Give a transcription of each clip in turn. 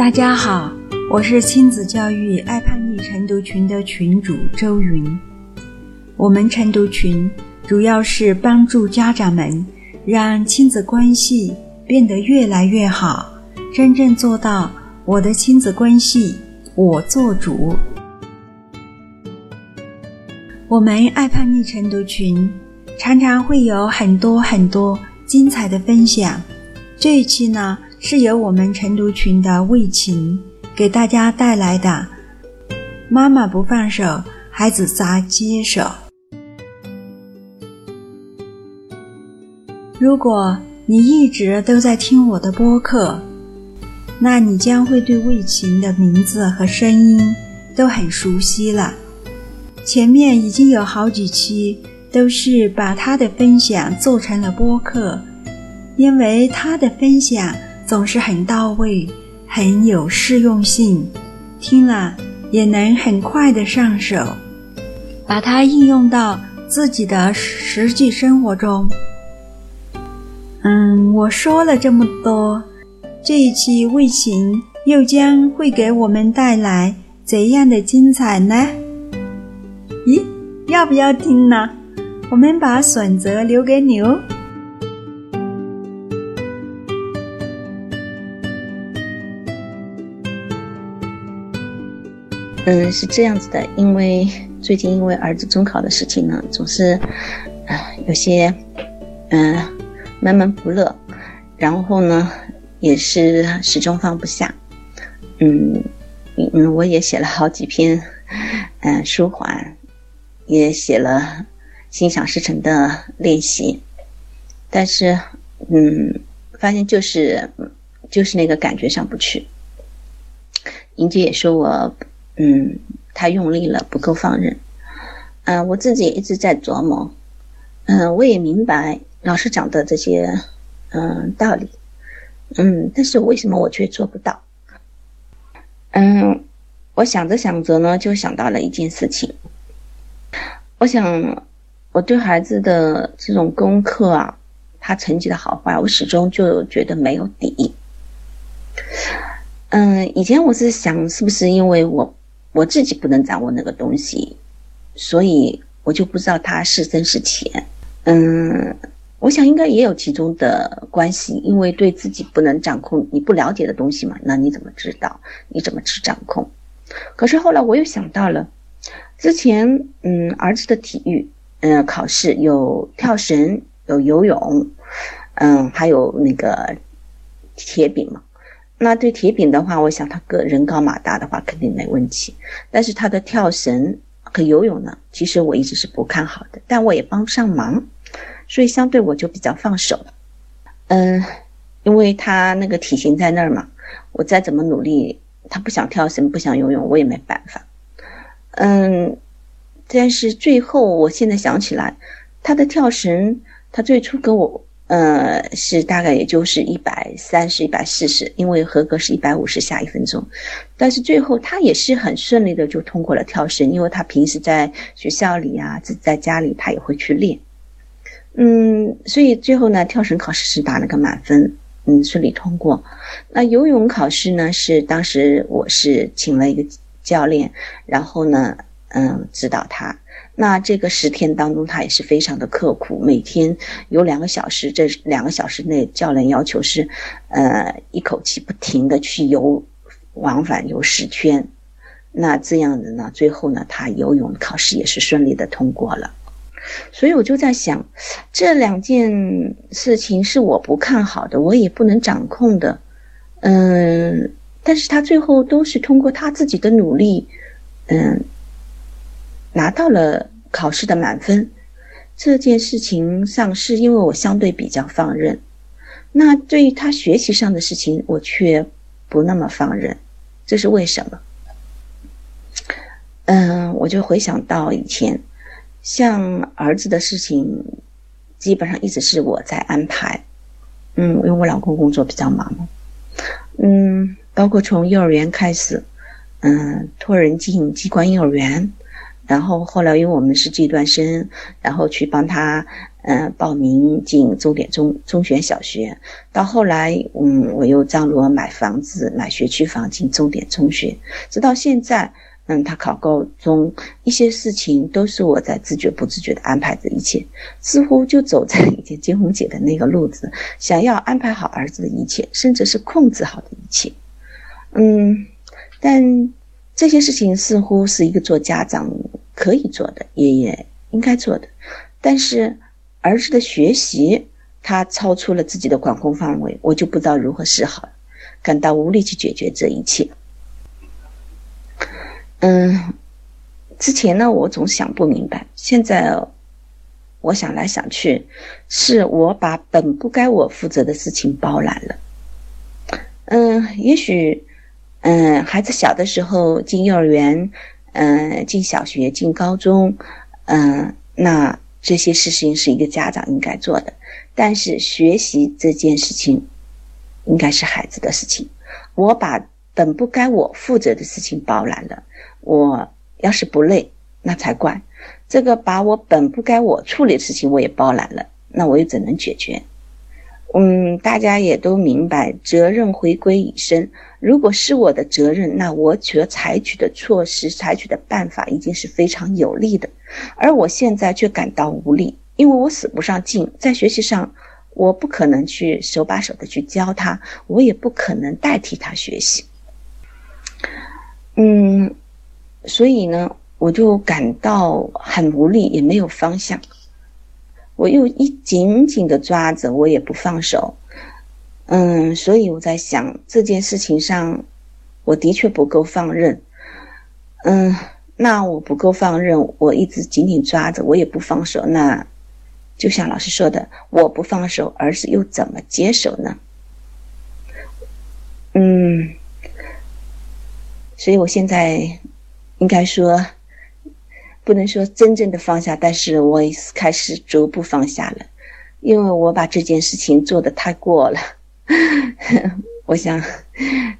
大家好，我是亲子教育爱叛逆晨读群的群主周云。我们晨读群主要是帮助家长们让亲子关系变得越来越好，真正做到我的亲子关系我做主。我们爱叛逆晨读群常常会有很多很多精彩的分享。这一期呢？是由我们晨读群的魏琴给大家带来的。妈妈不放手，孩子咋接手？如果你一直都在听我的播客，那你将会对魏琴的名字和声音都很熟悉了。前面已经有好几期都是把她的分享做成了播客，因为她的分享。总是很到位，很有适用性，听了也能很快的上手，把它应用到自己的实际生活中。嗯，我说了这么多，这一期魏琴又将会给我们带来怎样的精彩呢？咦，要不要听呢？我们把选择留给你哦。嗯，是这样子的，因为最近因为儿子中考的事情呢，总是，啊，有些，嗯，闷闷不乐，然后呢，也是始终放不下，嗯，嗯，我也写了好几篇，嗯，舒缓，也写了心想事成的练习，但是，嗯，发现就是，就是那个感觉上不去，莹姐也说我。嗯，太用力了，不够放任。嗯，我自己一直在琢磨。嗯，我也明白老师讲的这些嗯道理。嗯，但是为什么我却做不到？嗯，我想着想着呢，就想到了一件事情。我想，我对孩子的这种功课啊，他成绩的好坏，我始终就觉得没有底。嗯，以前我是想，是不是因为我。我自己不能掌握那个东西，所以我就不知道它是深是浅。嗯，我想应该也有其中的关系，因为对自己不能掌控，你不了解的东西嘛，那你怎么知道？你怎么去掌控？可是后来我又想到了，之前嗯儿子的体育嗯考试有跳绳，有游泳，嗯还有那个铁饼嘛。那对铁饼的话，我想他个人高马大的话肯定没问题，但是他的跳绳和游泳呢，其实我一直是不看好的，但我也帮不上忙，所以相对我就比较放手。嗯，因为他那个体型在那儿嘛，我再怎么努力，他不想跳绳，不想游泳，我也没办法。嗯，但是最后我现在想起来，他的跳绳，他最初跟我。呃，是大概也就是一百三十、一百四十，因为合格是一百五十下一分钟，但是最后他也是很顺利的就通过了跳绳，因为他平时在学校里啊，在在家里他也会去练，嗯，所以最后呢，跳绳考试是打了个满分，嗯，顺利通过。那游泳考试呢，是当时我是请了一个教练，然后呢，嗯，指导他。那这个十天当中，他也是非常的刻苦，每天有两个小时，这两个小时内，教练要求是，呃，一口气不停的去游，往返游十圈。那这样子呢，最后呢，他游泳考试也是顺利的通过了。所以我就在想，这两件事情是我不看好的，我也不能掌控的，嗯，但是他最后都是通过他自己的努力，嗯。拿到了考试的满分，这件事情上是因为我相对比较放任，那对于他学习上的事情，我却不那么放任，这是为什么？嗯，我就回想到以前，像儿子的事情，基本上一直是我在安排，嗯，因为我老公工作比较忙，嗯，包括从幼儿园开始，嗯，托人进机关幼儿园。然后后来因为我们是阶段生，然后去帮他嗯报名进重点中中学小学，到后来嗯我又张罗买房子买学区房进重点中学，直到现在嗯他考高中一些事情都是我在自觉不自觉的安排着一切，似乎就走在以前金红姐的那个路子，想要安排好儿子的一切，甚至是控制好的一切，嗯，但这些事情似乎是一个做家长。可以做的，也也应该做的，但是儿子的学习，他超出了自己的管控范围，我就不知道如何是好，感到无力去解决这一切。嗯，之前呢，我总想不明白，现在我想来想去，是我把本不该我负责的事情包揽了。嗯，也许，嗯，孩子小的时候进幼儿园。嗯，进小学、进高中，嗯，那这些事情是一个家长应该做的。但是学习这件事情，应该是孩子的事情。我把本不该我负责的事情包揽了，我要是不累，那才怪。这个把我本不该我处理的事情我也包揽了，那我又怎能解决？嗯，大家也都明白，责任回归以身。如果是我的责任，那我所采取的措施、采取的办法已经是非常有利的，而我现在却感到无力，因为我使不上劲，在学习上，我不可能去手把手的去教他，我也不可能代替他学习。嗯，所以呢，我就感到很无力，也没有方向，我又一紧紧的抓着，我也不放手。嗯，所以我在想这件事情上，我的确不够放任。嗯，那我不够放任，我一直紧紧抓着，我也不放手。那就像老师说的，我不放手，儿子又怎么接手呢？嗯，所以我现在应该说，不能说真正的放下，但是我开始逐步放下了，因为我把这件事情做的太过了。我想，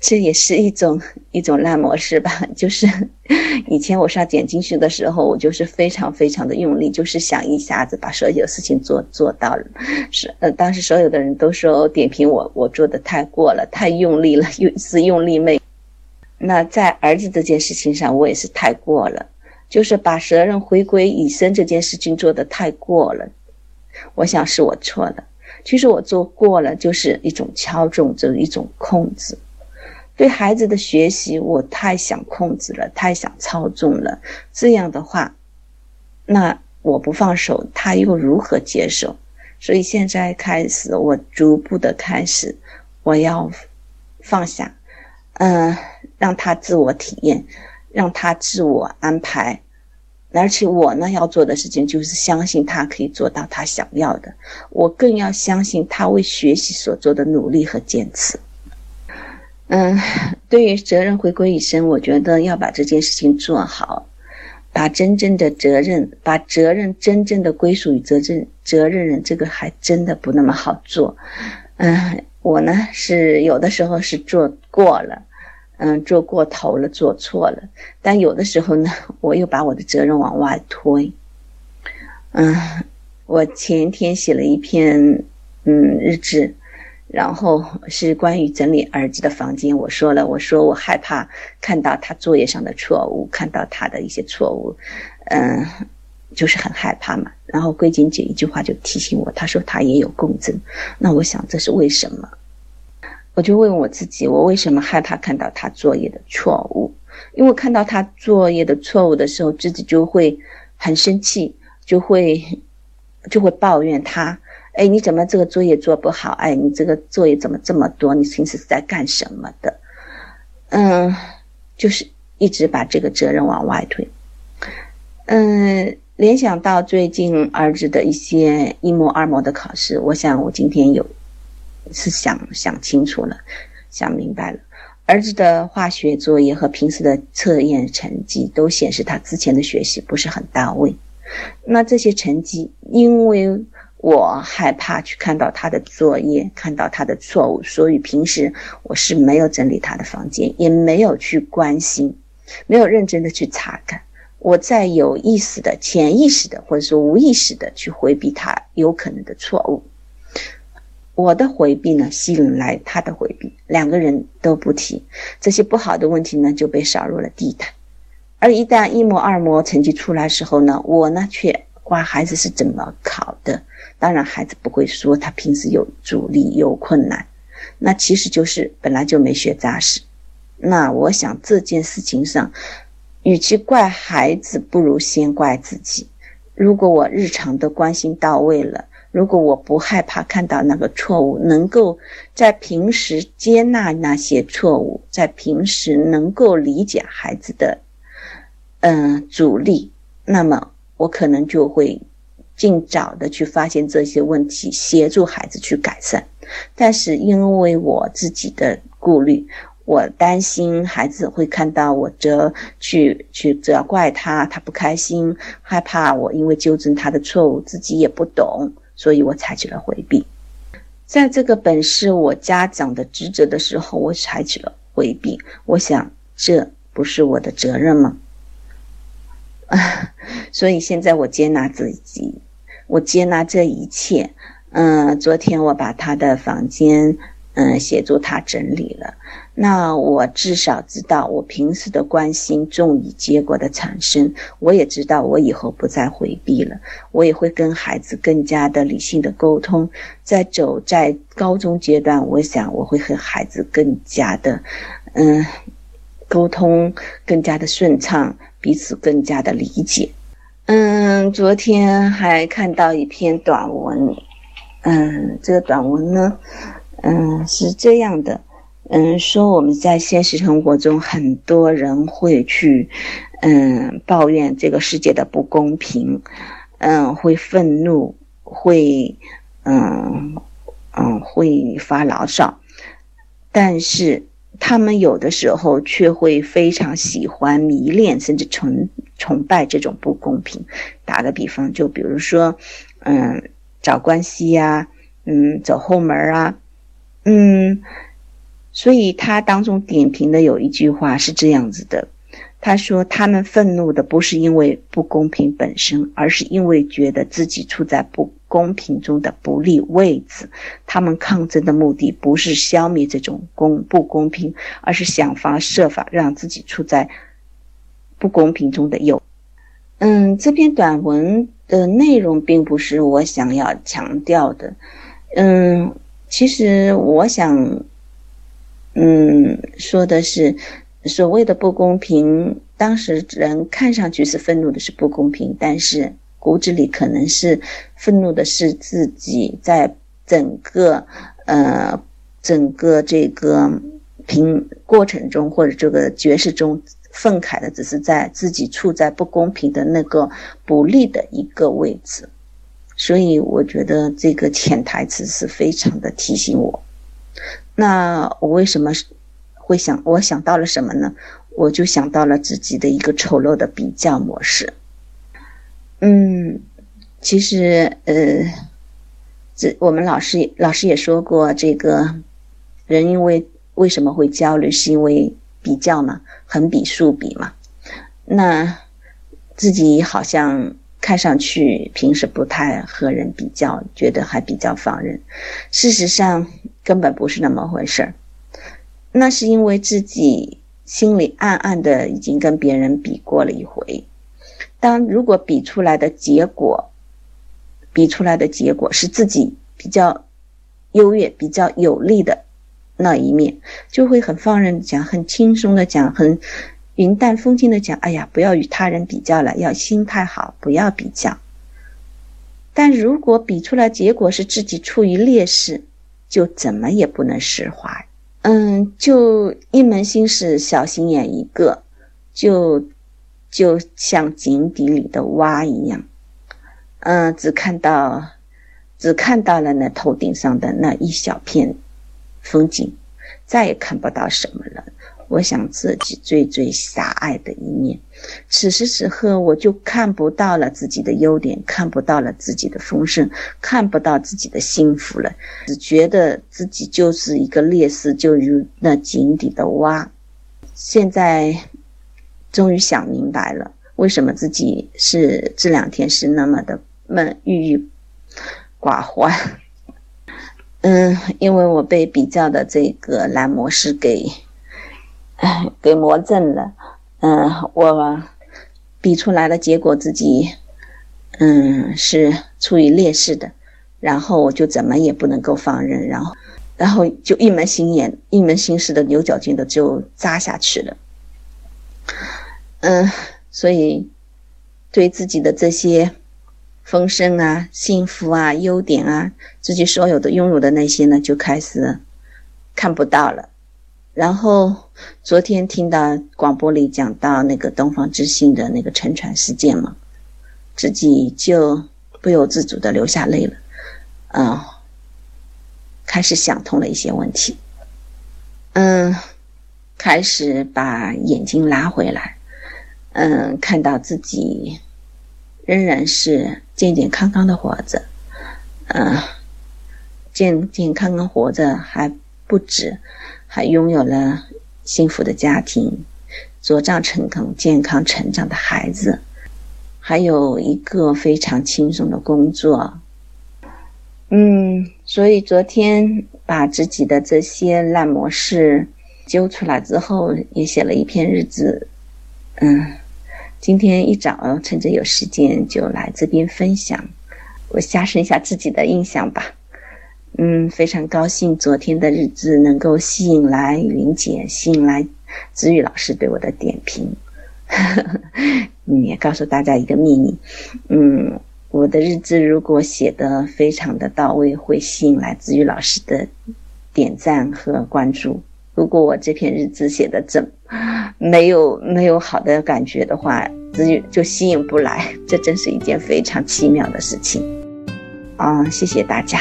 这也是一种一种烂模式吧。就是 以前我上点进去的时候，我就是非常非常的用力，就是想一下子把所有事情做做到了。是呃，当时所有的人都说点评我，我做的太过了，太用力了，又是用力妹。那在儿子这件事情上，我也是太过了，就是把责任回归以身这件事情做的太过了。我想是我错了。其实我做过了，就是一种敲重，就是一种控制。对孩子的学习，我太想控制了，太想操纵了。这样的话，那我不放手，他又如何接受？所以现在开始，我逐步的开始，我要放下，嗯，让他自我体验，让他自我安排。而且我呢要做的事情就是相信他可以做到他想要的，我更要相信他为学习所做的努力和坚持。嗯，对于责任回归一生，我觉得要把这件事情做好，把真正的责任，把责任真正的归属于责任责任人，这个还真的不那么好做。嗯，我呢是有的时候是做过了。嗯，做过头了，做错了，但有的时候呢，我又把我的责任往外推。嗯，我前天写了一篇嗯日志，然后是关于整理儿子的房间。我说了，我说我害怕看到他作业上的错误，看到他的一些错误，嗯，就是很害怕嘛。然后桂锦姐一句话就提醒我，她说她也有共振。那我想这是为什么？我就问我自己，我为什么害怕看到他作业的错误？因为看到他作业的错误的时候，自己就会很生气，就会就会抱怨他。哎，你怎么这个作业做不好？哎，你这个作业怎么这么多？你平时是在干什么的？嗯，就是一直把这个责任往外推。嗯，联想到最近儿子的一些一模二模的考试，我想我今天有。是想想清楚了，想明白了。儿子的化学作业和平时的测验成绩都显示他之前的学习不是很到位。那这些成绩，因为我害怕去看到他的作业，看到他的错误，所以平时我是没有整理他的房间，也没有去关心，没有认真的去查看。我在有意识的、潜意识的，或者说无意识的去回避他有可能的错误。我的回避呢，吸引来他的回避，两个人都不提这些不好的问题呢，就被扫入了地毯。而一旦一模二模成绩出来时候呢，我呢却挂孩子是怎么考的。当然，孩子不会说他平时有阻力、有困难，那其实就是本来就没学扎实。那我想这件事情上，与其怪孩子，不如先怪自己。如果我日常的关心到位了，如果我不害怕看到那个错误，能够在平时接纳那些错误，在平时能够理解孩子的。嗯，阻力，那么我可能就会尽早的去发现这些问题，协助孩子去改善。但是因为我自己的顾虑，我担心孩子会看到我责去去责怪他，他不开心，害怕我因为纠正他的错误，自己也不懂，所以我采取了回避。在这个本是我家长的职责的时候，我采取了回避。我想，这不是我的责任吗？所以现在我接纳自己，我接纳这一切。嗯，昨天我把他的房间，嗯，协助他整理了。那我至少知道，我平时的关心重于结果的产生。我也知道，我以后不再回避了。我也会跟孩子更加的理性的沟通。在走在高中阶段，我想我会和孩子更加的，嗯，沟通更加的顺畅。彼此更加的理解。嗯，昨天还看到一篇短文。嗯，这个短文呢，嗯，是这样的。嗯，说我们在现实生活中，很多人会去，嗯，抱怨这个世界的不公平，嗯，会愤怒，会，嗯，嗯，会发牢骚，但是。他们有的时候却会非常喜欢、迷恋，甚至崇崇拜这种不公平。打个比方，就比如说，嗯，找关系呀，嗯，走后门啊，嗯，所以他当中点评的有一句话是这样子的。他说：“他们愤怒的不是因为不公平本身，而是因为觉得自己处在不公平中的不利位置。他们抗争的目的不是消灭这种公不公平，而是想方设法让自己处在不公平中的有。”嗯，这篇短文的内容并不是我想要强调的。嗯，其实我想，嗯，说的是。所谓的不公平，当时人看上去是愤怒的，是不公平，但是骨子里可能是愤怒的是自己在整个呃整个这个平过程中或者这个角色中愤慨的，只是在自己处在不公平的那个不利的一个位置，所以我觉得这个潜台词是非常的提醒我。那我为什么？会想，我想到了什么呢？我就想到了自己的一个丑陋的比较模式。嗯，其实，呃，这我们老师老师也说过，这个人因为为什么会焦虑，是因为比较嘛，横比竖比嘛。那自己好像看上去平时不太和人比较，觉得还比较放任，事实上根本不是那么回事儿。那是因为自己心里暗暗的已经跟别人比过了一回，当如果比出来的结果，比出来的结果是自己比较优越、比较有利的那一面，就会很放任的讲，很轻松的讲，很云淡风轻的讲，哎呀，不要与他人比较了，要心态好，不要比较。但如果比出来结果是自己处于劣势，就怎么也不能释怀。嗯，就一门心思小心眼一个，就就像井底里的蛙一样，嗯，只看到只看到了那头顶上的那一小片风景，再也看不到什么了。我想自己最最狭隘的一面，此时此刻我就看不到了自己的优点，看不到了自己的丰盛，看不到自己的幸福了，只觉得自己就是一个劣势，就如那井底的蛙。现在终于想明白了。为什么自己是这两天是那么的闷郁郁寡欢？嗯，因为我被比较的这个蓝模式给给魔怔了。嗯，我比出来的结果自己嗯是处于劣势的，然后我就怎么也不能够放任，然后然后就一门心眼、一门心思的牛角尖的就扎下去了。嗯，所以对自己的这些。丰盛啊，幸福啊，优点啊，自己所有的拥有的那些呢，就开始看不到了。然后昨天听到广播里讲到那个东方之星的那个沉船事件嘛，自己就不由自主的流下泪了。嗯，开始想通了一些问题。嗯，开始把眼睛拉回来。嗯，看到自己。仍然是健健康康的活着，嗯，健健康康活着还不止，还拥有了幸福的家庭，茁壮成功、健康成长的孩子，还有一个非常轻松的工作。嗯，所以昨天把自己的这些烂模式揪出来之后，也写了一篇日志，嗯。今天一早趁着有时间就来这边分享，我加深一下自己的印象吧。嗯，非常高兴昨天的日志能够吸引来云姐，吸引来子宇老师对我的点评。嗯，也告诉大家一个秘密，嗯，我的日志如果写的非常的到位，会吸引来子宇老师的点赞和关注。如果我这篇日志写的怎没有没有好的感觉的话，就就吸引不来，这真是一件非常奇妙的事情。啊，谢谢大家。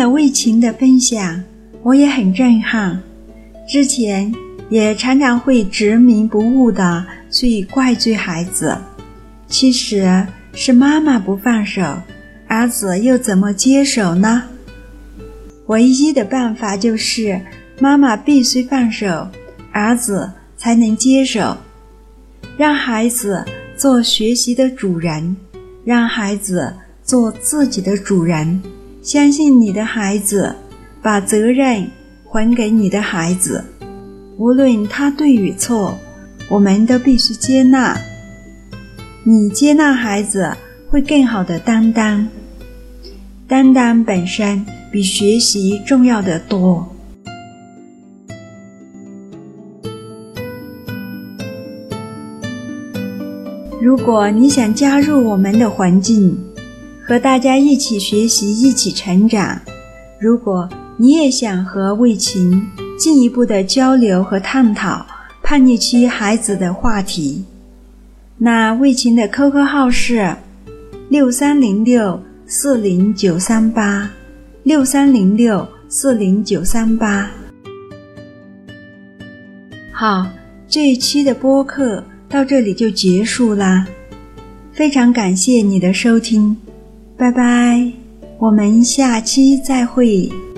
了魏琴的分享，我也很震撼。之前也常常会执迷不悟的。去怪罪孩子，其实是妈妈不放手，儿子又怎么接手呢？唯一的办法就是妈妈必须放手，儿子才能接手。让孩子做学习的主人，让孩子做自己的主人。相信你的孩子，把责任还给你的孩子，无论他对与错。我们都必须接纳，你接纳孩子，会更好的担当。担当本身比学习重要的多。如果你想加入我们的环境，和大家一起学习、一起成长；如果你也想和魏琴进一步的交流和探讨。叛逆期孩子的话题，那魏琴的 QQ 号是六三零六四零九三八六三零六四零九三八。好，这一期的播客到这里就结束啦，非常感谢你的收听，拜拜，我们下期再会。